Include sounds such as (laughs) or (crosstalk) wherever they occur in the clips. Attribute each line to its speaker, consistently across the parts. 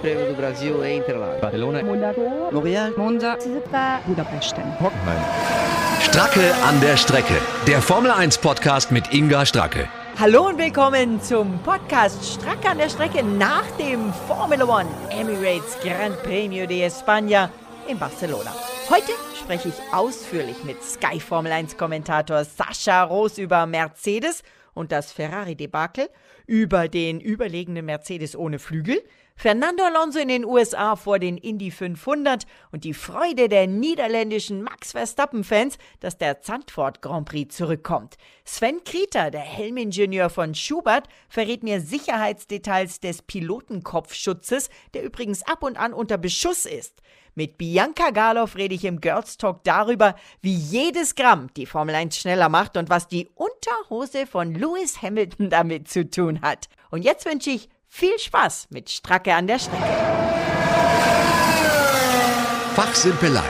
Speaker 1: Prêmio do Brasil em Interlagos.
Speaker 2: Barcelona,
Speaker 3: Monaco,
Speaker 1: Montreal,
Speaker 3: Monza, Budapest.
Speaker 2: Hockenheim.
Speaker 4: Stracke an der Strecke. Der Formel 1 Podcast mit Inga Stracke.
Speaker 5: Hallo und willkommen zum Podcast Stracke an der Strecke nach dem Formula One Emirates Grand Premio de España in Barcelona. Heute spreche ich ausführlich mit Sky Formel 1 Kommentator Sascha Roos über Mercedes und das Ferrari-Debakel, über den überlegenen Mercedes ohne Flügel, Fernando Alonso in den USA vor den Indy 500 und die Freude der niederländischen Max Verstappen-Fans, dass der Zandvoort Grand Prix zurückkommt. Sven Krieter, der Helmingenieur von Schubert, verrät mir Sicherheitsdetails des Pilotenkopfschutzes, der übrigens ab und an unter Beschuss ist. Mit Bianca Garloff rede ich im Girls Talk darüber, wie jedes Gramm die Formel 1 schneller macht und was die Unterhose von Lewis Hamilton damit zu tun hat. Und jetzt wünsche ich viel Spaß mit Stracke an der Strecke.
Speaker 4: Fachsimpelei.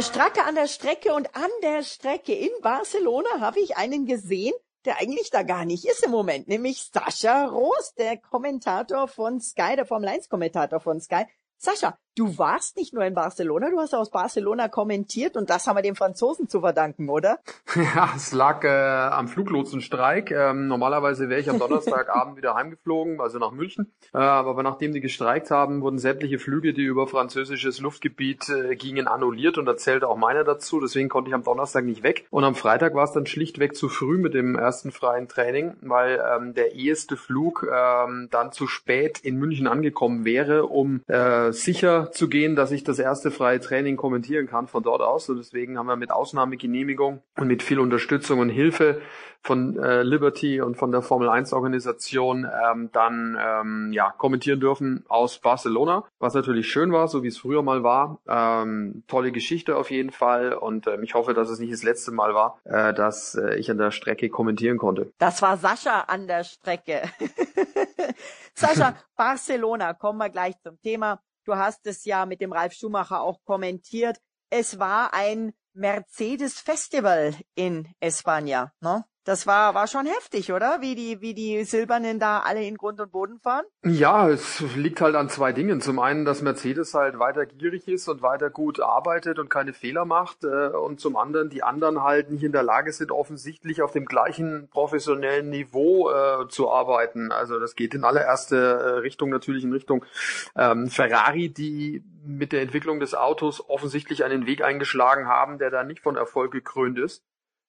Speaker 5: Stracke an der Strecke und an der Strecke in Barcelona habe ich einen gesehen, der eigentlich da gar nicht ist im Moment, nämlich Sascha Roos, der Kommentator von Sky, der Formel 1 Kommentator von Sky. Sascha, du warst nicht nur in Barcelona, du hast aus Barcelona kommentiert und das haben wir den Franzosen zu verdanken, oder? (laughs)
Speaker 6: Ja, es lag äh, am Fluglotsenstreik. Ähm, normalerweise wäre ich am Donnerstagabend (laughs) wieder heimgeflogen, also nach München. Äh, aber nachdem die gestreikt haben, wurden sämtliche Flüge, die über französisches Luftgebiet äh, gingen, annulliert und da zählte auch meiner dazu. Deswegen konnte ich am Donnerstag nicht weg. Und am Freitag war es dann schlichtweg zu früh mit dem ersten freien Training, weil ähm, der erste Flug ähm, dann zu spät in München angekommen wäre, um äh, sicher zu gehen, dass ich das erste freie Training kommentieren kann von dort aus. Und deswegen haben wir mit Ausnahmegenehmigung und mit viel Unterstützung und Hilfe von äh, Liberty und von der Formel 1 Organisation ähm, dann ähm, ja kommentieren dürfen aus Barcelona, was natürlich schön war, so wie es früher mal war. Ähm, tolle Geschichte auf jeden Fall und ähm, ich hoffe, dass es nicht das letzte Mal war, äh, dass äh, ich an der Strecke kommentieren konnte.
Speaker 5: Das war Sascha an der Strecke. (laughs) Sascha, Barcelona, kommen wir gleich zum Thema. Du hast es ja mit dem Ralf Schumacher auch kommentiert. Es war ein Mercedes Festival in España, ne? Das war, war schon heftig, oder? Wie die, wie die Silbernen da alle in Grund und Boden fahren?
Speaker 6: Ja, es liegt halt an zwei Dingen. Zum einen, dass Mercedes halt weiter gierig ist und weiter gut arbeitet und keine Fehler macht. Äh, und zum anderen, die anderen halt nicht in der Lage sind, offensichtlich auf dem gleichen professionellen Niveau äh, zu arbeiten. Also das geht in allererste äh, Richtung natürlich in Richtung ähm, Ferrari, die mit der Entwicklung des Autos offensichtlich einen Weg eingeschlagen haben, der da nicht von Erfolg gekrönt ist.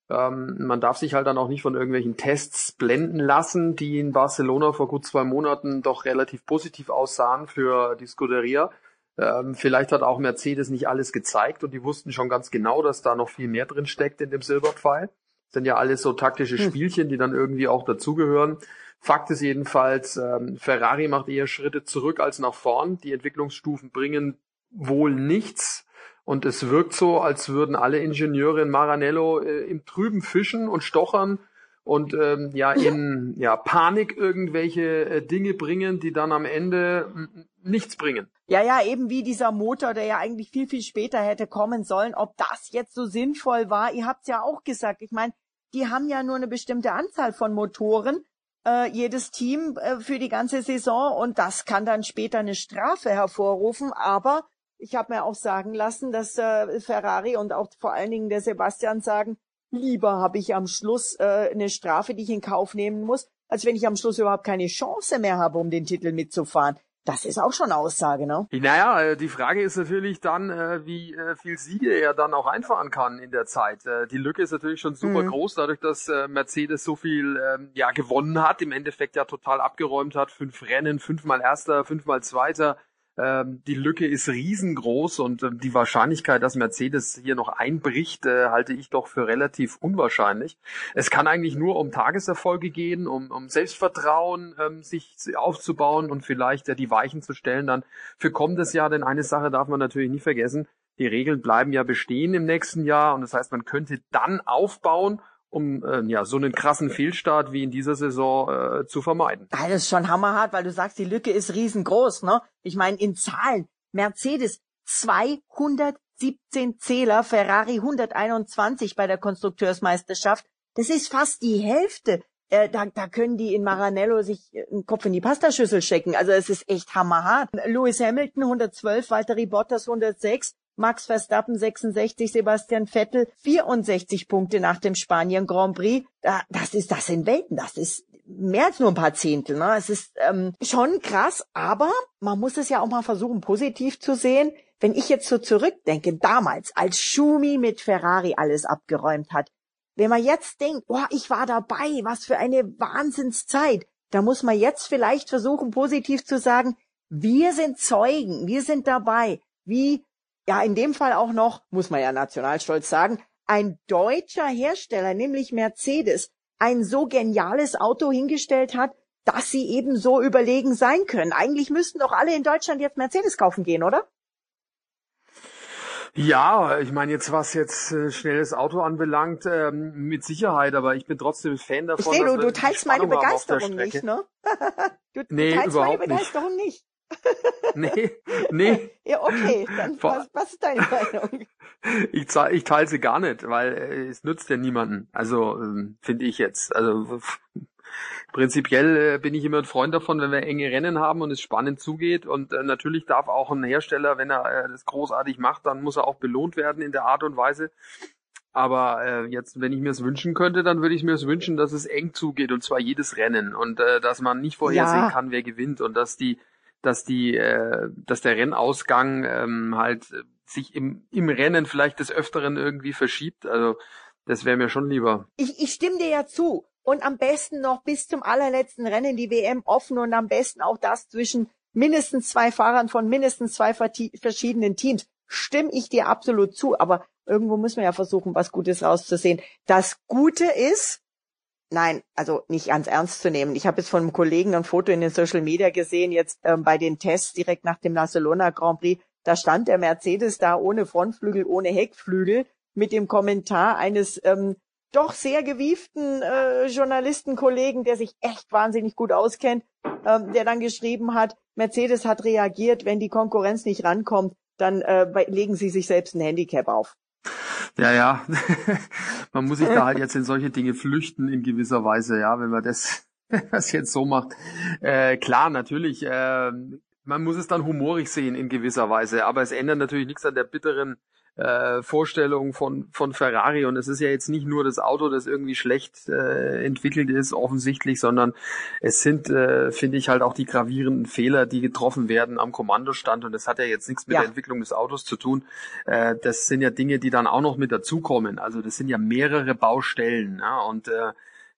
Speaker 6: Ähm, man darf sich halt dann auch nicht von irgendwelchen Tests blenden lassen, die in Barcelona vor gut zwei Monaten doch relativ positiv aussahen für die Scuderia. Ähm, vielleicht hat auch Mercedes nicht alles gezeigt und die wussten schon ganz genau, dass da noch viel mehr drin steckt in dem Silberpfeil. Das sind ja alles so taktische
Speaker 5: Hm.
Speaker 6: Spielchen, die dann irgendwie auch dazugehören. Fakt ist jedenfalls, ähm, Ferrari macht eher Schritte zurück als nach vorn. Die Entwicklungsstufen bringen wohl nichts. Und es wirkt so, als würden alle Ingenieure in Maranello äh, im Trüben fischen und stochern und ähm, ja in ja Panik irgendwelche äh, Dinge bringen, die dann am Ende nichts bringen.
Speaker 5: Ja, ja, eben wie dieser Motor, der ja eigentlich viel, viel später hätte kommen sollen. Ob das jetzt so sinnvoll war, ihr habt's ja auch gesagt. Ich meine, die haben ja nur eine bestimmte Anzahl von Motoren, äh, jedes Team äh, für die ganze Saison und das kann dann später eine Strafe hervorrufen. Aber ich habe mir auch sagen lassen, dass äh, Ferrari und auch vor allen Dingen der Sebastian sagen, lieber habe ich am Schluss äh, eine Strafe, die ich in Kauf nehmen muss, als wenn ich am Schluss überhaupt keine Chance mehr habe, um den Titel mitzufahren. Das ist auch schon Aussage, ne?
Speaker 6: Naja, äh, die Frage ist natürlich dann, äh, wie äh, viel Siege er dann auch einfahren kann in der Zeit. Die Lücke ist natürlich schon super
Speaker 5: Mhm.
Speaker 6: groß, dadurch, dass Mercedes so viel ähm, ja gewonnen hat, im Endeffekt ja total abgeräumt hat. Fünf Rennen, fünfmal Erster, fünfmal Zweiter. Ähm, Die Lücke ist riesengroß und ähm, die Wahrscheinlichkeit, dass Mercedes hier noch einbricht, äh, halte ich doch für relativ unwahrscheinlich. Es kann eigentlich nur um Tageserfolge gehen, um, um Selbstvertrauen ähm, sich aufzubauen und vielleicht äh, die Weichen zu stellen dann für kommendes Jahr. Denn eine Sache darf man natürlich nie vergessen, die Regeln bleiben ja bestehen im nächsten Jahr und das heißt, man könnte dann aufbauen, um äh, ja so einen krassen Fehlstart wie in dieser Saison äh, zu vermeiden.
Speaker 5: Das ist schon hammerhart, weil du sagst, die Lücke ist riesengroß, ne? Ich meine, in Zahlen. Mercedes 217 Zähler, Ferrari 121 bei der Konstrukteursmeisterschaft. Das ist fast die Hälfte äh, da, da können die in Maranello sich einen Kopf in die Pastaschüssel stecken. Also es ist echt hammerhart. Lewis Hamilton 112, Valtteri Bottas 106, Max Verstappen 66, Sebastian Vettel 64 Punkte nach dem Spanien Grand Prix. Das ist, das sind Welten, das ist mehr als nur ein paar Zehntel. Ne? Es ist ähm, schon krass, aber man muss es ja auch mal versuchen, positiv zu sehen. Wenn ich jetzt so zurückdenke, damals, als Schumi mit Ferrari alles abgeräumt hat, wenn man jetzt denkt, oh, ich war dabei, was für eine Wahnsinnszeit, da muss man jetzt vielleicht versuchen, positiv zu sagen, wir sind Zeugen, wir sind dabei, wie ja in dem Fall auch noch, muss man ja nationalstolz sagen, ein deutscher Hersteller, nämlich Mercedes, ein so geniales Auto hingestellt hat, dass sie eben so überlegen sein können. Eigentlich müssten doch alle in Deutschland jetzt Mercedes kaufen gehen, oder?
Speaker 6: Ja, ich meine jetzt was jetzt äh, schnelles Auto anbelangt, ähm, mit Sicherheit, aber ich bin trotzdem Fan davon.
Speaker 5: Ich sehe, du, du teilst meine Begeisterung nicht, ne? (laughs)
Speaker 6: du, nee, du teilst meine
Speaker 5: Begeisterung nicht.
Speaker 6: Nee, nee. (laughs)
Speaker 5: ja, okay, dann was, was ist deine Meinung? (laughs)
Speaker 6: ich, ich teile sie gar nicht, weil äh, es nützt ja niemanden. Also ähm, finde ich jetzt. Also prinzipiell äh, bin ich immer ein Freund davon, wenn wir enge Rennen haben und es spannend zugeht. Und äh, natürlich darf auch ein Hersteller, wenn er äh, das großartig macht, dann muss er auch belohnt werden in der Art und Weise. Aber äh, jetzt, wenn ich mir es wünschen könnte, dann würde ich mir es wünschen, dass es eng zugeht und zwar jedes Rennen und äh, dass man nicht vorhersehen ja. kann, wer gewinnt und dass die dass die, äh, dass der Rennausgang ähm, halt sich im, im Rennen vielleicht des Öfteren irgendwie verschiebt. Also das wäre mir schon lieber.
Speaker 5: Ich, ich stimme dir ja zu. Und am besten noch bis zum allerletzten Rennen die WM offen und am besten auch das zwischen mindestens zwei Fahrern von mindestens zwei verschiedenen Teams. Stimme ich dir absolut zu, aber irgendwo müssen wir ja versuchen, was Gutes rauszusehen. Das Gute ist, Nein, also nicht ganz ernst zu nehmen. Ich habe jetzt von einem Kollegen ein Foto in den Social Media gesehen, jetzt ähm, bei den Tests direkt nach dem Barcelona Grand Prix. Da stand der Mercedes da ohne Frontflügel, ohne Heckflügel mit dem Kommentar eines ähm, doch sehr gewieften äh, Journalistenkollegen, der sich echt wahnsinnig gut auskennt, ähm, der dann geschrieben hat, Mercedes hat reagiert, wenn die Konkurrenz nicht rankommt, dann äh, legen sie sich selbst ein Handicap auf.
Speaker 6: Ja, ja. (laughs) man muss sich da halt jetzt in solche Dinge flüchten in gewisser Weise, ja, wenn man das, (laughs) das jetzt so macht. Äh, klar, natürlich, äh, man muss es dann humorig sehen in gewisser Weise, aber es ändert natürlich nichts an der bitteren äh, Vorstellung von, von Ferrari. Und es ist ja jetzt nicht nur das Auto, das irgendwie schlecht äh, entwickelt ist, offensichtlich, sondern es sind, äh, finde ich, halt auch die gravierenden Fehler, die getroffen werden am Kommandostand. Und das hat ja jetzt nichts mit ja. der Entwicklung des Autos zu tun. Äh, das sind ja Dinge, die dann auch noch mit dazukommen. Also das sind ja mehrere Baustellen. Ja? Und äh,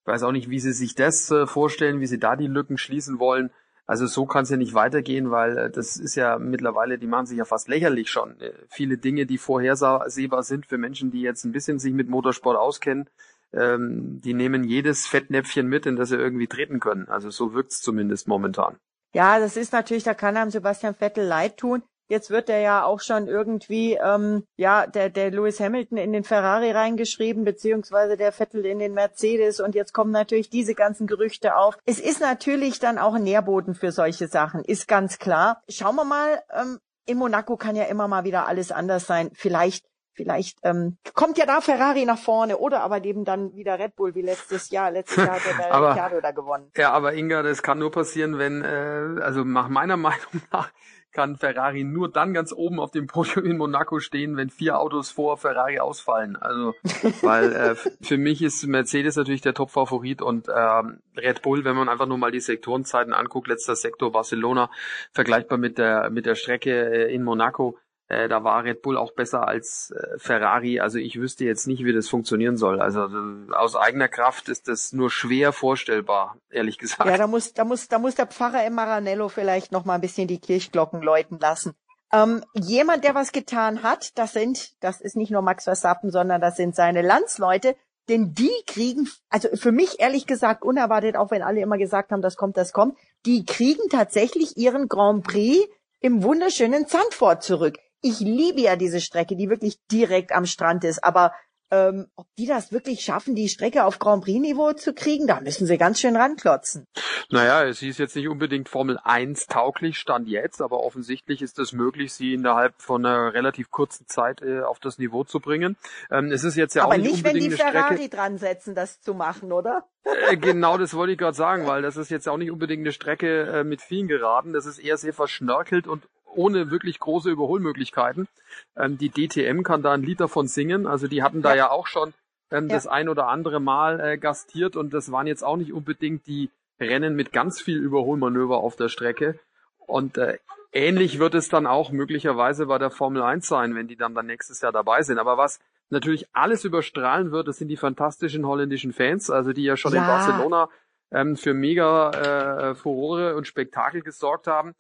Speaker 6: ich weiß auch nicht, wie Sie sich das äh, vorstellen, wie Sie da die Lücken schließen wollen. Also so kann es ja nicht weitergehen, weil äh, das ist ja mittlerweile, die machen sich ja fast lächerlich schon. Äh, viele Dinge, die vorhersehbar sind für Menschen, die jetzt ein bisschen sich mit Motorsport auskennen, ähm, die nehmen jedes Fettnäpfchen mit, in das sie irgendwie treten können. Also so wirkt's zumindest momentan.
Speaker 5: Ja, das ist natürlich, da kann einem Sebastian Vettel leid tun. Jetzt wird er ja auch schon irgendwie, ähm, ja, der, der Lewis Hamilton in den Ferrari reingeschrieben, beziehungsweise der Vettel in den Mercedes und jetzt kommen natürlich diese ganzen Gerüchte auf. Es ist natürlich dann auch ein Nährboden für solche Sachen, ist ganz klar. Schauen wir mal, ähm, in Monaco kann ja immer mal wieder alles anders sein. Vielleicht vielleicht ähm, kommt ja da Ferrari nach vorne oder aber eben dann wieder Red Bull wie letztes Jahr. Letztes Jahr hat der (laughs) aber, Ricciardo da gewonnen.
Speaker 6: Ja, aber Inga, das kann nur passieren, wenn, äh, also nach meiner (laughs) Meinung nach, kann Ferrari nur dann ganz oben auf dem Podium in Monaco stehen, wenn vier Autos vor Ferrari ausfallen. Also, weil äh, für mich ist Mercedes natürlich der Top-Favorit und ähm, Red Bull, wenn man einfach nur mal die Sektorenzeiten anguckt, letzter Sektor Barcelona, vergleichbar mit der mit der Strecke äh, in Monaco, äh, da war Red Bull auch besser als äh, Ferrari. Also ich wüsste jetzt nicht, wie das funktionieren soll. Also äh, aus eigener Kraft ist das nur schwer vorstellbar, ehrlich gesagt.
Speaker 5: Ja, da muss, da muss, da muss der Pfarrer im Maranello vielleicht noch mal ein bisschen die Kirchglocken läuten lassen. Ähm, jemand, der was getan hat, das sind, das ist nicht nur Max Verstappen, sondern das sind seine Landsleute, denn die kriegen, also für mich ehrlich gesagt unerwartet, auch wenn alle immer gesagt haben, das kommt, das kommt, die kriegen tatsächlich ihren Grand Prix im wunderschönen Zandvoort zurück ich liebe ja diese Strecke, die wirklich direkt am Strand ist. Aber ähm, ob die das wirklich schaffen, die Strecke auf Grand Prix-Niveau zu kriegen, da müssen sie ganz schön ranklotzen.
Speaker 6: Naja, sie ist jetzt nicht unbedingt Formel 1 tauglich, stand jetzt, aber offensichtlich ist es möglich, sie innerhalb von einer relativ kurzen Zeit äh, auf das Niveau zu bringen. Ähm, es ist jetzt ja
Speaker 5: aber
Speaker 6: auch nicht,
Speaker 5: nicht wenn
Speaker 6: unbedingt
Speaker 5: die
Speaker 6: eine
Speaker 5: Ferrari
Speaker 6: Strecke.
Speaker 5: dran setzen, das zu machen, oder?
Speaker 6: Äh, (laughs) genau, das wollte ich gerade sagen, weil das ist jetzt auch nicht unbedingt eine Strecke äh, mit vielen Geraden. Das ist eher sehr verschnörkelt und ohne wirklich große Überholmöglichkeiten. Ähm, die DTM kann da ein Lied davon singen. Also die hatten da ja,
Speaker 5: Ja.
Speaker 6: auch schon ähm,
Speaker 5: Ja.
Speaker 6: das ein oder andere Mal äh, gastiert und das waren jetzt auch nicht unbedingt die Rennen mit ganz viel Überholmanöver auf der Strecke. Und äh, ähnlich wird es dann auch möglicherweise bei der Formel 1 sein, wenn die dann, dann nächstes Jahr dabei sind. Aber was natürlich alles überstrahlen wird, das sind die fantastischen holländischen Fans, also die ja schon in
Speaker 5: Ja.
Speaker 6: Barcelona ähm, für mega äh, Furore und Spektakel gesorgt haben.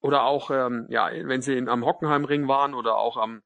Speaker 6: Oder auch, ähm, ja, wenn sie in, am Hockenheimring waren oder auch am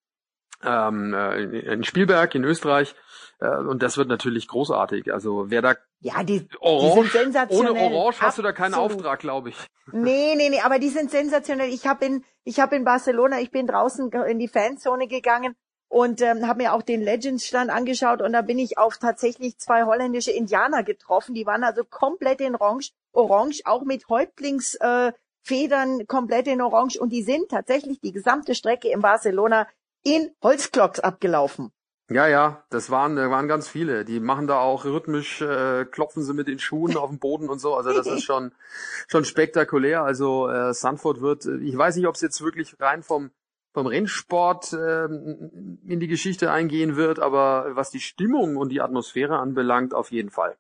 Speaker 6: ähm, äh, in Spielberg in Österreich. Äh, und das wird natürlich großartig. Also wer da
Speaker 5: Ja, die,
Speaker 6: Orange,
Speaker 5: die sind sensationell.
Speaker 6: ohne Orange hast du da keinen
Speaker 5: Absolut.
Speaker 6: Auftrag, glaube ich.
Speaker 5: Nee, nee, nee, aber die sind sensationell. Ich habe in, ich habe in Barcelona, ich bin draußen in die Fanzone gegangen und ähm, habe mir auch den Legends-Stand angeschaut und da bin ich auf tatsächlich zwei holländische Indianer getroffen. Die waren also komplett in Orange, Orange, auch mit Häuptlingsfedern äh, Federn komplett in Orange und die sind tatsächlich die gesamte Strecke in Barcelona in Holzklocks abgelaufen.
Speaker 6: Ja, ja, das waren, da waren ganz viele. Die machen da auch rhythmisch, äh, klopfen sie mit den Schuhen auf den Boden und so. Also das ist schon, (laughs) schon spektakulär. Also äh, Sanford wird, äh, ich weiß nicht, ob es jetzt wirklich rein vom vom Rennsport ähm, in die Geschichte eingehen wird, aber was die Stimmung und die Atmosphäre anbelangt, auf jeden Fall.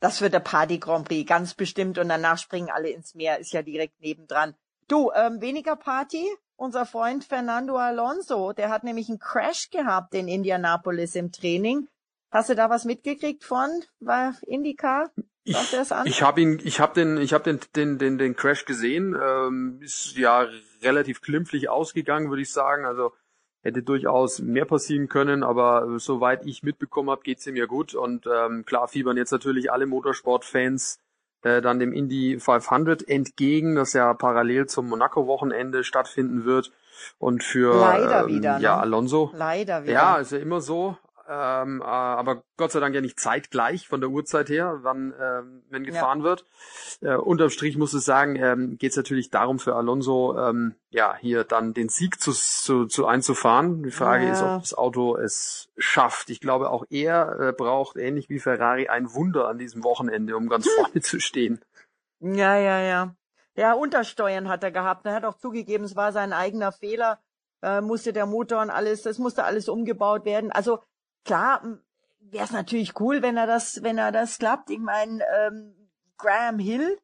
Speaker 5: Das wird der Party Grand Prix, ganz bestimmt. Und danach springen alle ins Meer, ist ja direkt nebendran. Du, ähm, weniger Party? Unser Freund Fernando Alonso, der hat nämlich einen Crash gehabt in Indianapolis im Training. Hast du da was mitgekriegt von? War IndyCar? Es an?
Speaker 6: Ich habe ihn, ich habe den, ich habe den, den, den, den Crash gesehen. Ähm, ist ja relativ klimpflich ausgegangen, würde ich sagen. Also hätte durchaus mehr passieren können, aber soweit ich mitbekommen habe, geht's ihm ja gut. Und ähm, klar fiebern jetzt natürlich alle Motorsportfans äh, dann dem Indy 500 entgegen, das ja parallel zum Monaco-Wochenende stattfinden wird. Und für
Speaker 5: Leider
Speaker 6: ähm,
Speaker 5: wieder, ne?
Speaker 6: ja Alonso
Speaker 5: Leider wieder.
Speaker 6: ja, ist ja immer so. Ähm, äh, aber Gott sei Dank ja nicht zeitgleich von der Uhrzeit her, wann ähm, wenn gefahren wird. Äh, unterm Strich muss es sagen, ähm, geht es natürlich darum für Alonso, ähm, ja hier dann den Sieg zu, zu, zu einzufahren. Die Frage
Speaker 5: Ja.
Speaker 6: ist, ob das Auto es schafft. Ich glaube, auch er äh, braucht ähnlich wie Ferrari ein Wunder an diesem Wochenende, um ganz (laughs) vorne zu stehen.
Speaker 5: Ja, ja, ja. Ja, Untersteuern hat er gehabt. Er hat auch zugegeben, es war sein eigener Fehler. Äh, musste der Motor und alles, das musste alles umgebaut werden. Also klar, wäre es natürlich cool, wenn er das, wenn er das klappt. Ich meine, ähm, Graham Hill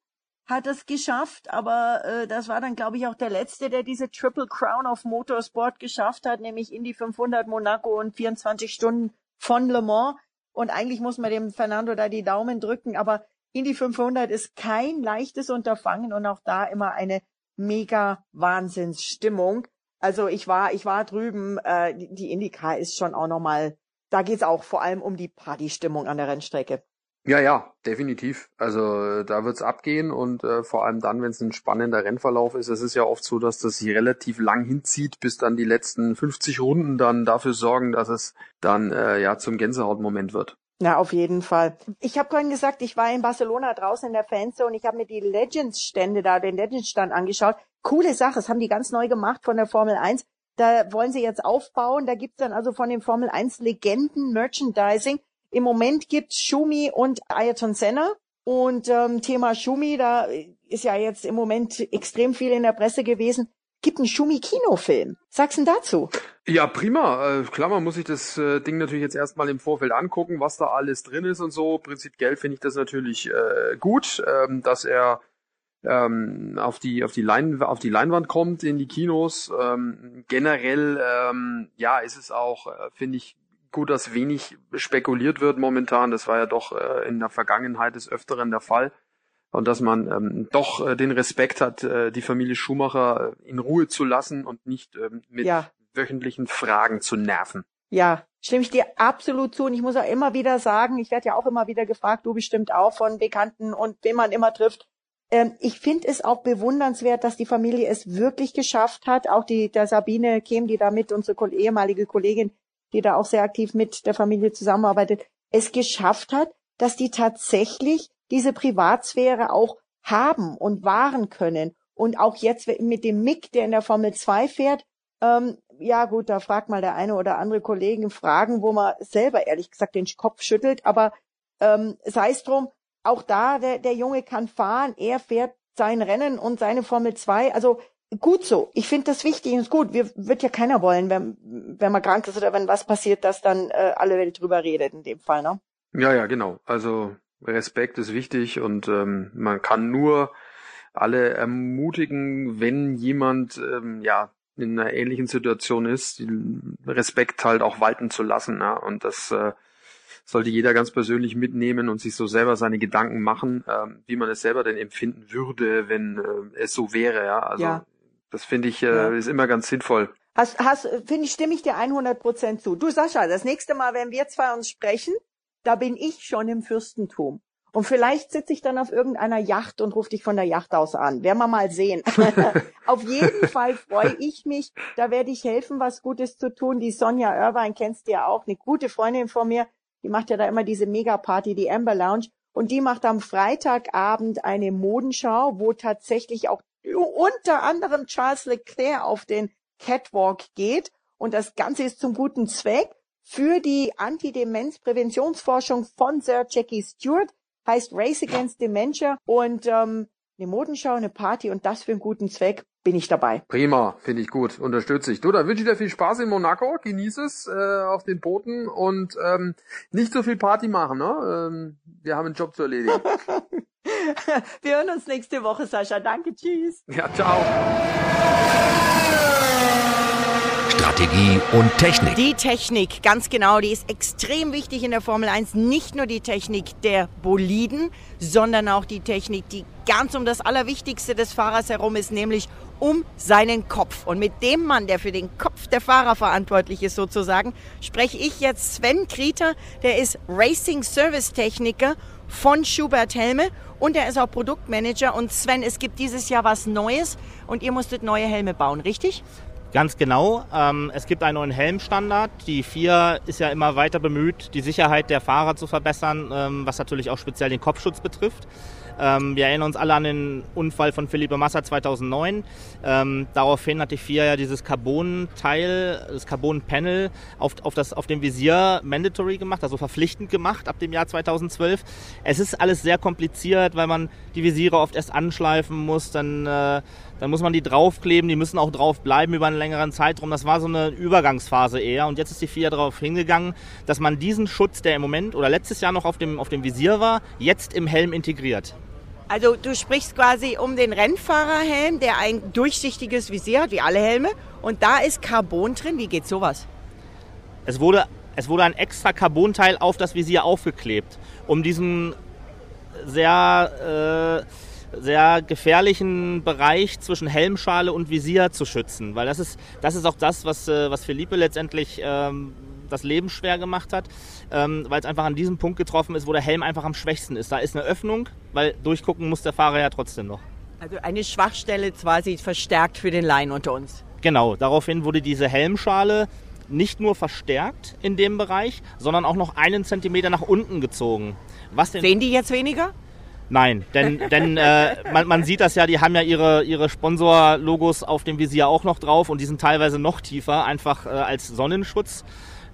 Speaker 5: hat es geschafft, aber äh, das war dann, glaube ich, auch der letzte, der diese Triple Crown of Motorsport geschafft hat, nämlich in die 500 Monaco und 24 Stunden von Le Mans. Und eigentlich muss man dem Fernando da die Daumen drücken, aber Indy 500 ist kein leichtes Unterfangen und auch da immer eine mega Wahnsinnsstimmung. Also ich war, ich war drüben, äh, die IndyCar ist schon auch nochmal, da geht's auch vor allem um die Partystimmung an der Rennstrecke.
Speaker 6: Ja, ja, definitiv. Also äh, da wird's abgehen und äh, vor allem dann, wenn es ein spannender Rennverlauf ist. Es ist ja oft so, dass das sich relativ lang hinzieht, bis dann die letzten 50 Runden dann dafür sorgen, dass es dann äh, ja zum Gänsehautmoment wird.
Speaker 5: Ja, auf jeden Fall. Ich habe vorhin gesagt, ich war in Barcelona draußen in der Fanzone und ich habe mir die Legends-Stände da, den Legends-Stand angeschaut. Coole Sache, das haben die ganz neu gemacht von der Formel 1. Da wollen sie jetzt aufbauen. Da gibt's dann also von den Formel 1 Legenden Merchandising. Im Moment gibt's Schumi und Ayrton Senna. Und ähm, Thema Schumi, da ist ja jetzt im Moment extrem viel in der Presse gewesen. Gibt einen Schumi-Kinofilm. Sagst du denn dazu?
Speaker 6: Ja, prima. Äh, klar, man muss sich das äh, Ding natürlich jetzt erstmal im Vorfeld angucken, was da alles drin ist und so. Prinzipiell finde ich das natürlich äh, gut, ähm, dass er ähm, auf die auf die Lein auf die Leinwand kommt in die Kinos. Ähm, generell ähm, ja, ist es auch äh, finde ich gut, dass wenig spekuliert wird momentan. Das war ja doch äh, in der Vergangenheit des öfteren der Fall und dass man ähm, doch äh, den Respekt hat, äh, die Familie Schumacher äh, in Ruhe zu lassen und nicht ähm, mit
Speaker 5: Ja.
Speaker 6: wöchentlichen Fragen zu nerven.
Speaker 5: Ja, stimme ich dir absolut zu. Und ich muss auch immer wieder sagen, ich werde ja auch immer wieder gefragt, du bestimmt auch von Bekannten und wen man immer trifft. Ähm, ich finde es auch bewundernswert, dass die Familie es wirklich geschafft hat. Auch die der Sabine Kehm, die da mit, unsere ehemalige Kollegin,
Speaker 3: die da auch sehr aktiv mit der Familie zusammenarbeitet, es geschafft hat, dass die tatsächlich diese Privatsphäre auch haben und wahren können. Und auch jetzt mit dem Mick, der in der Formel 2 fährt, ähm, ja gut, da fragt mal der eine oder andere Kollegen Fragen, wo man selber ehrlich gesagt den Kopf schüttelt, aber ähm, sei es drum, auch da, der, der Junge kann fahren, er fährt sein Rennen und seine Formel 2. Also gut so. Ich finde das wichtig und gut. Wir wird ja keiner wollen, wenn, wenn man krank ist oder wenn was passiert, dass dann äh, alle Welt drüber redet in dem Fall, ne?
Speaker 6: Ja, ja, genau. Also Respekt ist wichtig und ähm, man kann nur alle ermutigen, wenn jemand ähm, ja in einer ähnlichen Situation ist, Respekt halt auch walten zu lassen. Ja? Und das äh, sollte jeder ganz persönlich mitnehmen und sich so selber seine Gedanken machen, ähm, wie man es selber denn empfinden würde, wenn äh, es so wäre. Ja? Also ja. das finde ich äh, ja. ist immer ganz sinnvoll.
Speaker 3: Hast, hast, finde ich, stimme ich dir 100 Prozent zu. Du Sascha, das nächste Mal, wenn wir zwei uns sprechen, da bin ich schon im Fürstentum. Und vielleicht sitze ich dann auf irgendeiner Yacht und rufe dich von der Yacht aus an. Werden wir mal sehen. (laughs) auf jeden Fall freue ich mich. Da werde ich helfen, was Gutes zu tun. Die Sonja Irvine kennst du ja auch, eine gute Freundin von mir. Die macht ja da immer diese Mega-Party, die Amber Lounge. Und die macht am Freitagabend eine Modenschau, wo tatsächlich auch unter anderem Charles Leclerc auf den Catwalk geht. Und das Ganze ist zum guten Zweck für die Antidemenz-Präventionsforschung von Sir Jackie Stewart heißt Race Against Dementia und ähm, eine Modenschau, eine Party und das für einen guten Zweck bin ich dabei.
Speaker 6: Prima, finde ich gut, unterstütze ich. Du, dann wünsche ich dir viel Spaß in Monaco, genieß es äh, auf den Booten und ähm, nicht so viel Party machen, ne? Ähm, wir haben einen Job zu erledigen. (laughs)
Speaker 3: wir hören uns nächste Woche, Sascha. Danke, tschüss.
Speaker 6: Ja, ciao.
Speaker 4: Strategie und Technik.
Speaker 5: Die Technik, ganz genau, die ist extrem wichtig in der Formel 1. Nicht nur die Technik der Boliden, sondern auch die Technik, die ganz um das Allerwichtigste des Fahrers herum ist, nämlich um seinen Kopf. Und mit dem Mann, der für den Kopf der Fahrer verantwortlich ist sozusagen, spreche ich jetzt Sven Krieter, der ist Racing Service Techniker von Schubert Helme und er ist auch Produktmanager. Und Sven, es gibt dieses Jahr was Neues und ihr musstet neue Helme bauen, richtig?
Speaker 2: Ganz genau. Ähm, es gibt einen neuen Helmstandard. Die FIA ist ja immer weiter bemüht, die Sicherheit der Fahrer zu verbessern, ähm, was natürlich auch speziell den Kopfschutz betrifft. Ähm, wir erinnern uns alle an den Unfall von Felipe Massa 2009. Ähm, daraufhin hat die FIA ja dieses Carbon-Teil, das Carbon-Panel auf, auf, auf dem Visier mandatory gemacht, also verpflichtend gemacht ab dem Jahr 2012. Es ist alles sehr kompliziert, weil man die Visiere oft erst anschleifen muss, dann, äh, dann muss man die draufkleben, die müssen auch drauf bleiben über einen längeren Zeitraum. Das war so eine Übergangsphase eher. Und jetzt ist die FIA darauf hingegangen, dass man diesen Schutz, der im Moment oder letztes Jahr noch auf dem, auf dem Visier war, jetzt im Helm integriert.
Speaker 5: Also du sprichst quasi um den Rennfahrerhelm, der ein durchsichtiges Visier hat, wie alle Helme. Und da ist Carbon drin. Wie geht sowas?
Speaker 2: Es wurde, es wurde ein extra Carbonteil auf das Visier aufgeklebt, um diesen sehr, äh, sehr gefährlichen Bereich zwischen Helmschale und Visier zu schützen. Weil das ist, das ist auch das, was, äh, was Felipe letztendlich ähm, das Leben schwer gemacht hat, ähm, weil es einfach an diesem Punkt getroffen ist, wo der Helm einfach am schwächsten ist. Da ist eine Öffnung, weil durchgucken muss der Fahrer ja trotzdem noch.
Speaker 5: Also eine Schwachstelle quasi verstärkt für den Laien unter uns.
Speaker 2: Genau, daraufhin wurde diese Helmschale nicht nur verstärkt in dem Bereich, sondern auch noch einen Zentimeter nach unten gezogen.
Speaker 5: Was Sehen die jetzt weniger?
Speaker 2: Nein, denn, denn äh, man, man sieht das ja, die haben ja ihre, ihre Sponsor-Logos auf dem Visier auch noch drauf und die sind teilweise noch tiefer, einfach äh, als Sonnenschutz.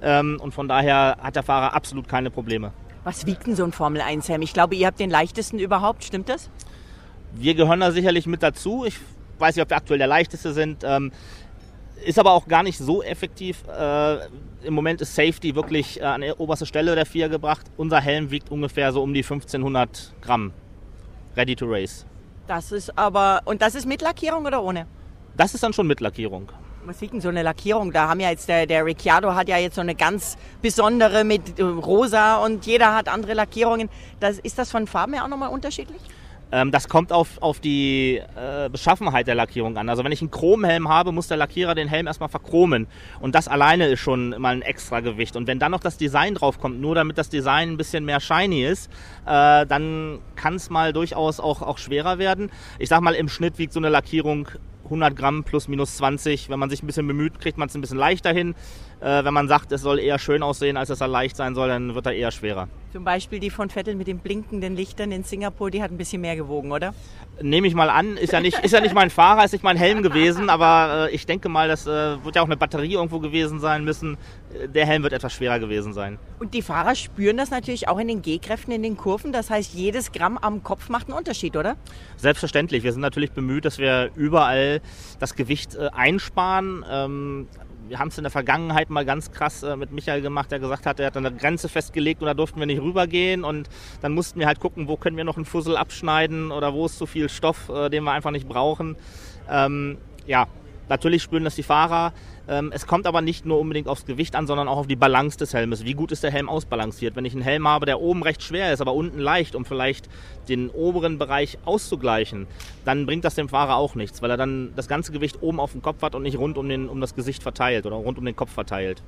Speaker 2: Ähm, und von daher hat der Fahrer absolut keine Probleme.
Speaker 5: Was wiegt denn so ein Formel 1 Helm? Ich glaube, ihr habt den leichtesten überhaupt, stimmt das?
Speaker 2: Wir gehören da sicherlich mit dazu. Ich weiß nicht, ob wir aktuell der leichteste sind. Ähm, ist aber auch gar nicht so effektiv. Äh, Im Moment ist Safety wirklich äh, an oberste Stelle der vier gebracht. Unser Helm wiegt ungefähr so um die 1500 Gramm. Ready to race.
Speaker 5: Das ist aber, und das ist mit Lackierung oder ohne?
Speaker 2: Das ist dann schon mit Lackierung.
Speaker 5: Was sieht denn so eine Lackierung? Da haben ja jetzt der, der Ricciardo hat ja jetzt so eine ganz besondere mit äh, rosa und jeder hat andere Lackierungen. Das, ist das von Farben her auch nochmal unterschiedlich?
Speaker 2: Ähm, das kommt auf, auf die äh, Beschaffenheit der Lackierung an. Also wenn ich einen Chromhelm habe, muss der Lackierer den Helm erstmal verchromen. Und das alleine ist schon mal ein extra Gewicht. Und wenn dann noch das Design drauf kommt, nur damit das Design ein bisschen mehr shiny ist, äh, dann kann es mal durchaus auch, auch schwerer werden. Ich sag mal, im Schnitt wiegt so eine Lackierung 100 Gramm plus minus 20. Wenn man sich ein bisschen bemüht, kriegt man es ein bisschen leichter hin. Äh, wenn man sagt, es soll eher schön aussehen, als dass er leicht sein soll, dann wird er eher schwerer.
Speaker 7: Zum Beispiel die von Vettel mit den blinkenden Lichtern in Singapur, die hat ein bisschen mehr gewogen, oder?
Speaker 2: Nehme ich mal an. Ist ja nicht, ist ja nicht mein Fahrer, ist nicht mein Helm gewesen, aber äh, ich denke mal, das äh, wird ja auch eine Batterie irgendwo gewesen sein müssen. Der Helm wird etwas schwerer gewesen sein.
Speaker 7: Und die Fahrer spüren das natürlich auch in den G-Kräften, in den Kurven. Das heißt, jedes Gramm am Kopf macht einen Unterschied, oder?
Speaker 2: Selbstverständlich. Wir sind natürlich bemüht, dass wir überall das Gewicht äh, einsparen. Ähm, wir haben es in der Vergangenheit mal ganz krass äh, mit Michael gemacht, der gesagt hat, er hat eine Grenze festgelegt und da durften wir nicht rübergehen und dann mussten wir halt gucken, wo können wir noch einen Fussel abschneiden oder wo ist zu viel Stoff, äh, den wir einfach nicht brauchen. Ähm, ja, natürlich spüren das die Fahrer. Ähm, es kommt aber nicht nur unbedingt aufs Gewicht an, sondern auch auf die Balance des Helmes. Wie gut ist der Helm ausbalanciert? Wenn ich einen Helm habe, der oben recht schwer ist, aber unten leicht, um vielleicht den oberen Bereich auszugleichen, dann bringt das dem Fahrer auch nichts, weil er dann das ganze Gewicht oben auf dem Kopf hat und nicht rund um, den, um das Gesicht verteilt oder rund um den Kopf verteilt.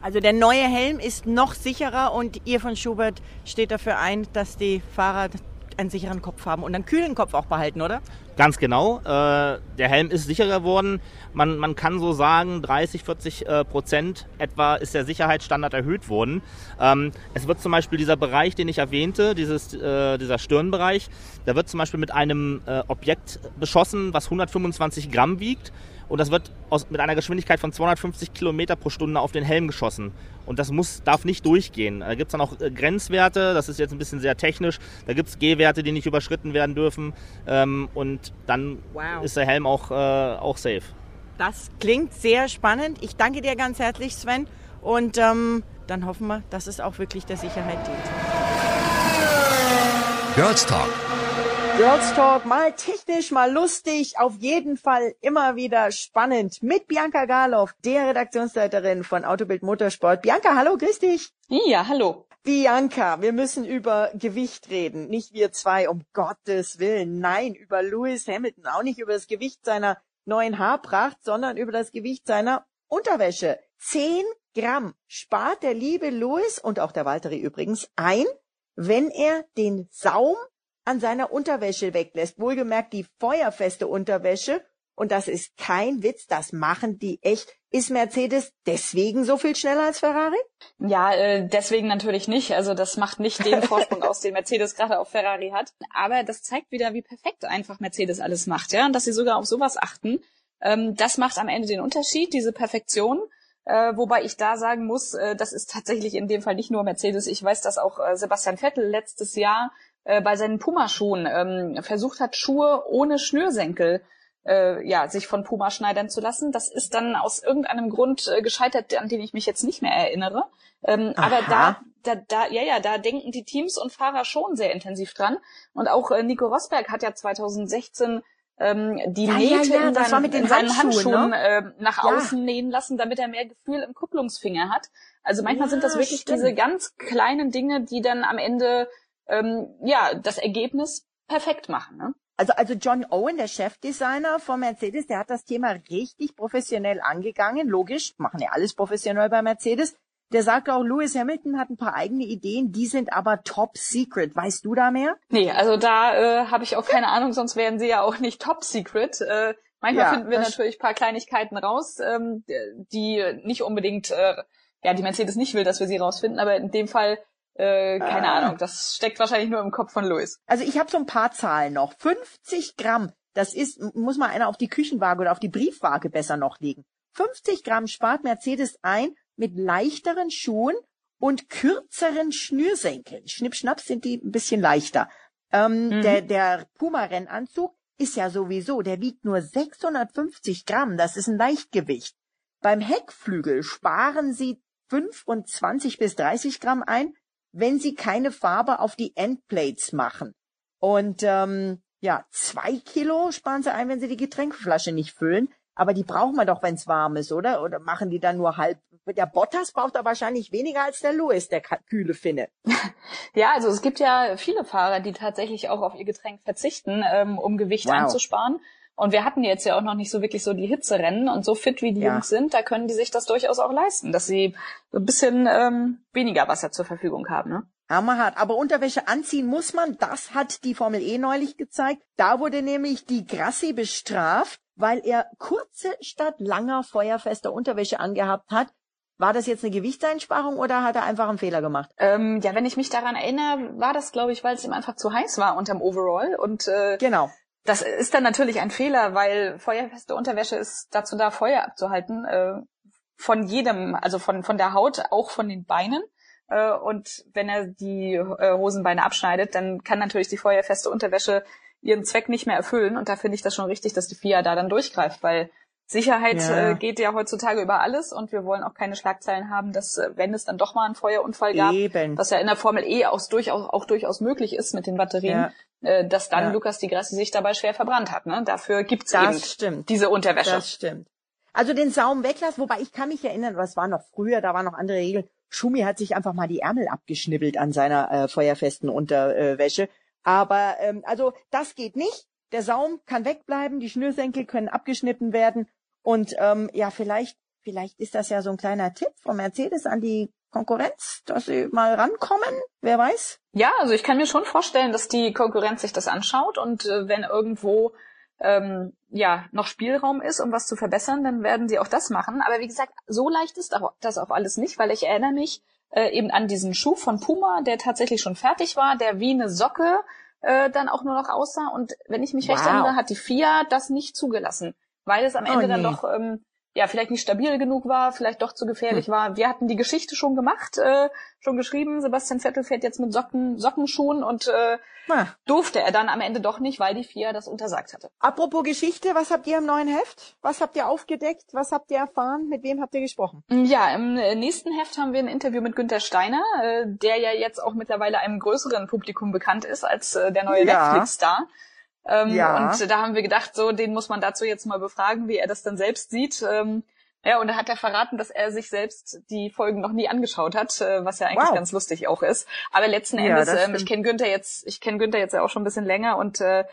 Speaker 7: Also der neue Helm ist noch sicherer und ihr von Schubert steht dafür ein, dass die Fahrer einen sicheren Kopf haben und einen kühlen Kopf auch behalten, oder?
Speaker 2: Ganz genau. Äh, der Helm ist sicherer geworden. Man, man kann so sagen, 30, 40 äh, Prozent etwa ist der Sicherheitsstandard erhöht worden. Ähm, es wird zum Beispiel dieser Bereich, den ich erwähnte, dieses, äh, dieser Stirnbereich, der wird zum Beispiel mit einem Objekt beschossen, was 125 Gramm wiegt und das wird aus, mit einer Geschwindigkeit von 250 Kilometer pro Stunde auf den Helm geschossen. Und das muss, darf nicht durchgehen. Da gibt es dann auch äh, Grenzwerte, das ist jetzt ein bisschen sehr technisch. Da gibt es G-Werte, die nicht überschritten werden dürfen. Ähm, und dann wow. ist der Helm auch, äh, auch safe.
Speaker 7: Das klingt sehr spannend. Ich danke dir ganz herzlich, Sven. Und ähm, dann hoffen wir, dass es auch wirklich der Sicherheit dient.
Speaker 4: Girls Talk
Speaker 5: Girls Talk, mal technisch, mal lustig, auf jeden Fall immer wieder spannend mit Bianca Garloff, der Redaktionsleiterin von Autobild Motorsport. Bianca, hallo, grüß dich.
Speaker 8: Ja, hallo.
Speaker 5: Bianca, wir müssen über Gewicht reden. Nicht wir zwei, um Gottes Willen. Nein, über Lewis Hamilton. Auch nicht über das Gewicht seiner neuen Haarpracht, sondern über das Gewicht seiner Unterwäsche. Zehn Gramm spart der liebe Lewis und auch der Walteri übrigens ein, wenn er den Saum an seiner Unterwäsche weglässt. Wohlgemerkt die feuerfeste Unterwäsche. Und das ist kein Witz, das machen die echt. Ist Mercedes deswegen so viel schneller als Ferrari?
Speaker 8: Ja, äh, deswegen natürlich nicht. Also das macht nicht den (laughs) Vorsprung aus, den Mercedes gerade auf Ferrari hat. Aber das zeigt wieder, wie perfekt einfach Mercedes alles macht, ja, und dass sie sogar auf sowas achten. Ähm, das macht am Ende den Unterschied, diese Perfektion. Äh, wobei ich da sagen muss, äh, das ist tatsächlich in dem Fall nicht nur Mercedes. Ich weiß, dass auch äh, Sebastian Vettel letztes Jahr äh, bei seinen Puma-Schuhen ähm, versucht hat, Schuhe ohne Schnürsenkel äh, ja, sich von Puma schneidern zu lassen. Das ist dann aus irgendeinem Grund äh, gescheitert, an den ich mich jetzt nicht mehr erinnere. Ähm, aber da, da, da, ja, ja, da denken die Teams und Fahrer schon sehr intensiv dran. Und auch äh, Nico Rosberg hat ja 2016 ähm, die ja, Nähte ja, ja, in, seinen, in seinen Handschuhen, ne? äh, nach außen nähen lassen, damit er mehr Gefühl im Kupplungsfinger hat. Also manchmal sind das wirklich stimmt. diese ganz kleinen Dinge, die dann am Ende ähm, ja das Ergebnis perfekt machen. Ne?
Speaker 5: Also, also John Owen, der Chefdesigner von Mercedes, der hat das Thema richtig professionell angegangen. Logisch, machen ja alles professionell bei Mercedes. Der sagt auch, Lewis Hamilton hat ein paar eigene Ideen, die sind aber top secret. Weißt du da mehr?
Speaker 8: Nee, also da äh, habe ich auch keine Ahnung, sonst wären sie ja auch nicht top secret. Äh, manchmal ja, finden wir natürlich paar Kleinigkeiten raus, ähm, die nicht unbedingt, äh, ja, die Mercedes nicht will, dass wir sie rausfinden, aber in dem Fall äh, keine ah. Ahnung, das steckt wahrscheinlich nur im Kopf von Louis.
Speaker 5: Also ich habe so ein paar Zahlen noch. 50 Gramm, das ist, muss mal einer auf die Küchenwaage oder auf die Briefwaage besser noch legen. 50 Gramm spart Mercedes ein mit leichteren Schuhen und kürzeren Schnürsenkeln. Schnippschnaps sind die ein bisschen leichter. Ähm, mhm. Der, der Puma-Rennanzug ist ja sowieso, der wiegt nur 650 Gramm, das ist ein Leichtgewicht. Beim Heckflügel sparen sie 25 bis 30 Gramm ein, wenn sie keine Farbe auf die Endplates machen. Und ähm, ja, zwei Kilo sparen sie ein, wenn sie die Getränkeflasche nicht füllen. Aber die brauchen wir doch, wenn es warm ist, oder? Oder machen die dann nur halb? Der Bottas braucht da wahrscheinlich weniger als der Lewis, der kühle Finne. (laughs)
Speaker 8: Ja, also es gibt ja viele Fahrer, die tatsächlich auch auf ihr Getränk verzichten, ähm, um Gewicht wow. einzusparen. Und wir hatten jetzt ja auch noch nicht so wirklich so die Hitzerennen und so fit wie die ja. Jungs sind, da können die sich das durchaus auch leisten, dass sie so ein bisschen ähm, weniger Wasser zur Verfügung haben. Ne?
Speaker 5: Hammerhart. Aber Unterwäsche anziehen muss man. Das hat die Formel E neulich gezeigt. Da wurde nämlich die Grassi bestraft, weil er kurze statt langer feuerfester Unterwäsche angehabt hat. War das jetzt eine Gewichtseinsparung oder hat er einfach einen Fehler gemacht?
Speaker 8: Ähm, ja, wenn ich mich daran erinnere, war das, glaube ich, weil es ihm einfach zu heiß war unterm Overall. Und äh,
Speaker 5: genau.
Speaker 8: Das ist dann natürlich ein Fehler, weil feuerfeste Unterwäsche ist dazu da, Feuer abzuhalten. Äh, von jedem, also von, von der Haut, auch von den Beinen. Äh, und wenn er die äh, Hosenbeine abschneidet, dann kann natürlich die feuerfeste Unterwäsche ihren Zweck nicht mehr erfüllen. Und da finde ich das schon richtig, dass die FIA da dann durchgreift, weil Sicherheit ja. äh, geht ja heutzutage über alles und wir wollen auch keine Schlagzeilen haben, dass äh, wenn es dann doch mal einen Feuerunfall gab, Eben. was ja in der Formel E auch durchaus, auch durchaus möglich ist mit den Batterien, ja. äh, dass dann ja. Lukas Di Grassi sich dabei schwer verbrannt hat. Ne? Dafür gibt's das eben
Speaker 5: stimmt.
Speaker 8: diese Unterwäsche.
Speaker 5: Das stimmt. Also den Saum weglassen, wobei ich kann mich erinnern, was war noch früher, da waren noch andere Regeln. Schumi hat sich einfach mal die Ärmel abgeschnibbelt an seiner äh, feuerfesten Unterwäsche. Aber ähm, also das geht nicht. Der Saum kann wegbleiben, die Schnürsenkel können abgeschnitten werden und ähm, ja, vielleicht, vielleicht ist das ja so ein kleiner Tipp von Mercedes an die Konkurrenz, dass sie mal rankommen. Wer weiß?
Speaker 8: Ja, also ich kann mir schon vorstellen, dass die Konkurrenz sich das anschaut und äh, wenn irgendwo ähm, ja noch Spielraum ist, um was zu verbessern, dann werden sie auch das machen. Aber wie gesagt, so leicht ist das auch alles nicht, weil ich erinnere mich äh, eben an diesen Schuh von Puma, der tatsächlich schon fertig war, der wie eine Socke äh, dann auch nur noch aussah. Und wenn ich mich wow. recht erinnere, hat die FIA das nicht zugelassen weil es am Ende oh, nee. dann doch ähm, ja vielleicht nicht stabil genug war, vielleicht doch zu gefährlich hm. war. Wir hatten die Geschichte schon gemacht, äh, schon geschrieben. Sebastian Vettel fährt jetzt mit Socken, Sockenschuhen und äh, durfte er dann am Ende doch nicht, weil die FIA das untersagt hatte.
Speaker 5: Apropos Geschichte, was habt ihr im neuen Heft? Was habt ihr aufgedeckt? Was habt ihr erfahren? Mit wem habt ihr gesprochen?
Speaker 8: Mm, ja, im äh, nächsten Heft haben wir ein Interview mit Günter Steiner, äh, der ja jetzt auch mittlerweile einem größeren Publikum bekannt ist als äh, der neue ja. Netflix-Star. Ähm, ja. Und da haben wir gedacht, so, den muss man dazu jetzt mal befragen, wie er das dann selbst sieht. Ähm, ja, und da hat er verraten, dass er sich selbst die Folgen noch nie angeschaut hat, äh, was ja eigentlich wow. ganz lustig auch ist. Aber letzten Endes, ja, ähm, ich kenne Günther jetzt, ich kenne Günther jetzt ja auch schon ein bisschen länger und äh,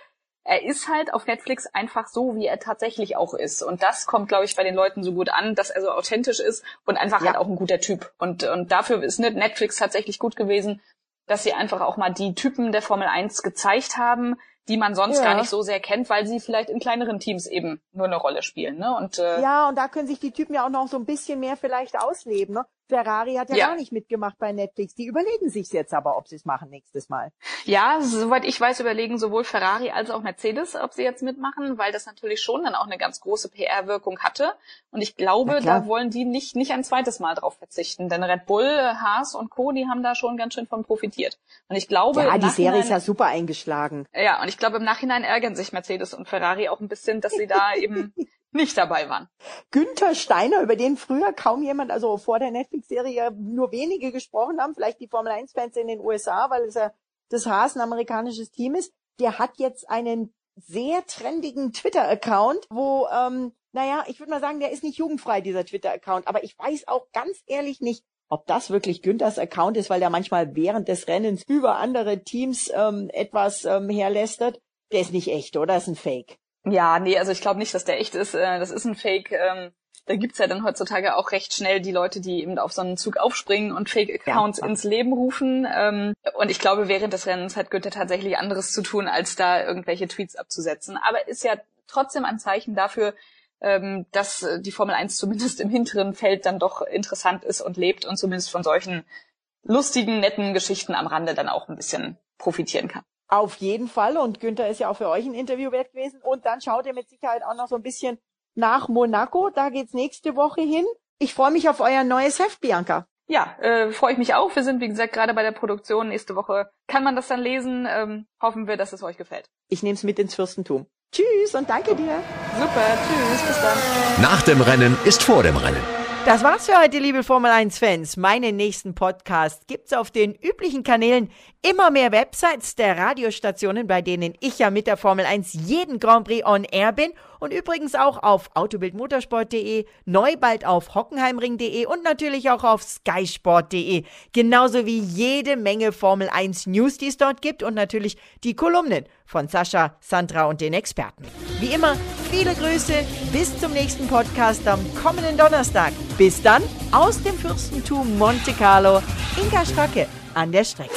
Speaker 8: er ist halt auf Netflix einfach so, wie er tatsächlich auch ist. Und das kommt, glaube ich, bei den Leuten so gut an, dass er so authentisch ist und einfach ja. halt auch ein guter Typ. Und, und dafür ist Netflix tatsächlich gut gewesen, dass sie einfach auch mal die Typen der Formel 1 gezeigt haben, die man sonst ja. gar nicht so sehr kennt, weil sie vielleicht in kleineren Teams eben nur eine Rolle spielen. Ne? Und,
Speaker 5: äh, ja, und da können sich die Typen ja auch noch so ein bisschen mehr vielleicht ausleben. Ne? Ferrari hat ja, ja, gar nicht mitgemacht bei Netflix. Die überlegen sich jetzt aber, ob sie es machen nächstes Mal.
Speaker 8: Ja, soweit ich weiß, überlegen sowohl Ferrari als auch Mercedes, ob sie jetzt mitmachen, weil das natürlich schon dann auch eine ganz große PR-Wirkung hatte. Und ich glaube, da wollen die nicht, nicht ein zweites Mal drauf verzichten. Denn Red Bull, Haas und Co., die haben da schon ganz schön von profitiert. Und ich glaube.
Speaker 5: Ja, die Serie ist ja super eingeschlagen.
Speaker 8: Ja, und ich glaube, im Nachhinein ärgern sich Mercedes und Ferrari auch ein bisschen, dass sie da (laughs) eben nicht dabei waren.
Speaker 5: Günther Steiner, über den früher kaum jemand, also vor der Netflix-Serie nur wenige gesprochen haben, vielleicht die Formel 1-Fans in den USA, weil es ja das Haas ein amerikanisches Team ist, der hat jetzt einen sehr trendigen Twitter-Account, wo, ähm, naja, ich würde mal sagen, der ist nicht jugendfrei, dieser Twitter-Account, aber ich weiß auch ganz ehrlich nicht, ob das wirklich Günthers Account ist, weil der manchmal während des Rennens über andere Teams ähm, etwas ähm, herlästert. Der ist nicht echt, oder? Das ist ein Fake.
Speaker 8: Ja, nee, also ich glaube nicht, dass der echt ist. Äh, das ist ein Fake. Ähm, da gibt's ja dann heutzutage auch recht schnell die Leute, die eben auf so einen Zug aufspringen und Fake-Accounts ja. ins Leben rufen. Ähm, und ich glaube, während des Rennens hat Goethe tatsächlich anderes zu tun, als da irgendwelche Tweets abzusetzen. Aber ist ja trotzdem ein Zeichen dafür, ähm, dass die Formel 1 zumindest im hinteren Feld dann doch interessant ist und lebt und zumindest von solchen lustigen, netten Geschichten am Rande dann auch ein bisschen profitieren kann.
Speaker 5: Auf jeden Fall. Und Günther ist ja auch für euch ein Interview wert gewesen. Und dann schaut ihr mit Sicherheit auch noch so ein bisschen nach Monaco. Da geht's nächste Woche hin. Ich freue mich auf euer neues Heft, Bianca.
Speaker 8: Ja, äh, freue ich mich auch. Wir sind, wie gesagt, gerade bei der Produktion. Nächste Woche kann man das dann lesen. Ähm, hoffen wir, dass es euch gefällt.
Speaker 5: Ich nehme es mit ins Fürstentum. Tschüss und danke dir.
Speaker 8: Super, tschüss, bis dann.
Speaker 4: Nach dem Rennen ist vor dem Rennen.
Speaker 9: Das war's für heute, liebe Formel 1 Fans. Meinen nächsten Podcast gibt's auf den üblichen Kanälen immer mehr Websites der Radiostationen, bei denen ich ja mit der Formel 1 jeden Grand Prix on Air bin und übrigens auch auf autobildmotorsport.de, neu bald auf hockenheimring.de und natürlich auch auf skysport.de. Genauso wie jede Menge Formel 1 News, die es dort gibt und natürlich die Kolumnen von Sascha, Sandra und den Experten. Wie immer, viele Grüße, bis zum nächsten Podcast am kommenden Donnerstag. Bis dann, aus dem Fürstentum Monte Carlo, Inka Stracke
Speaker 5: an der Strecke.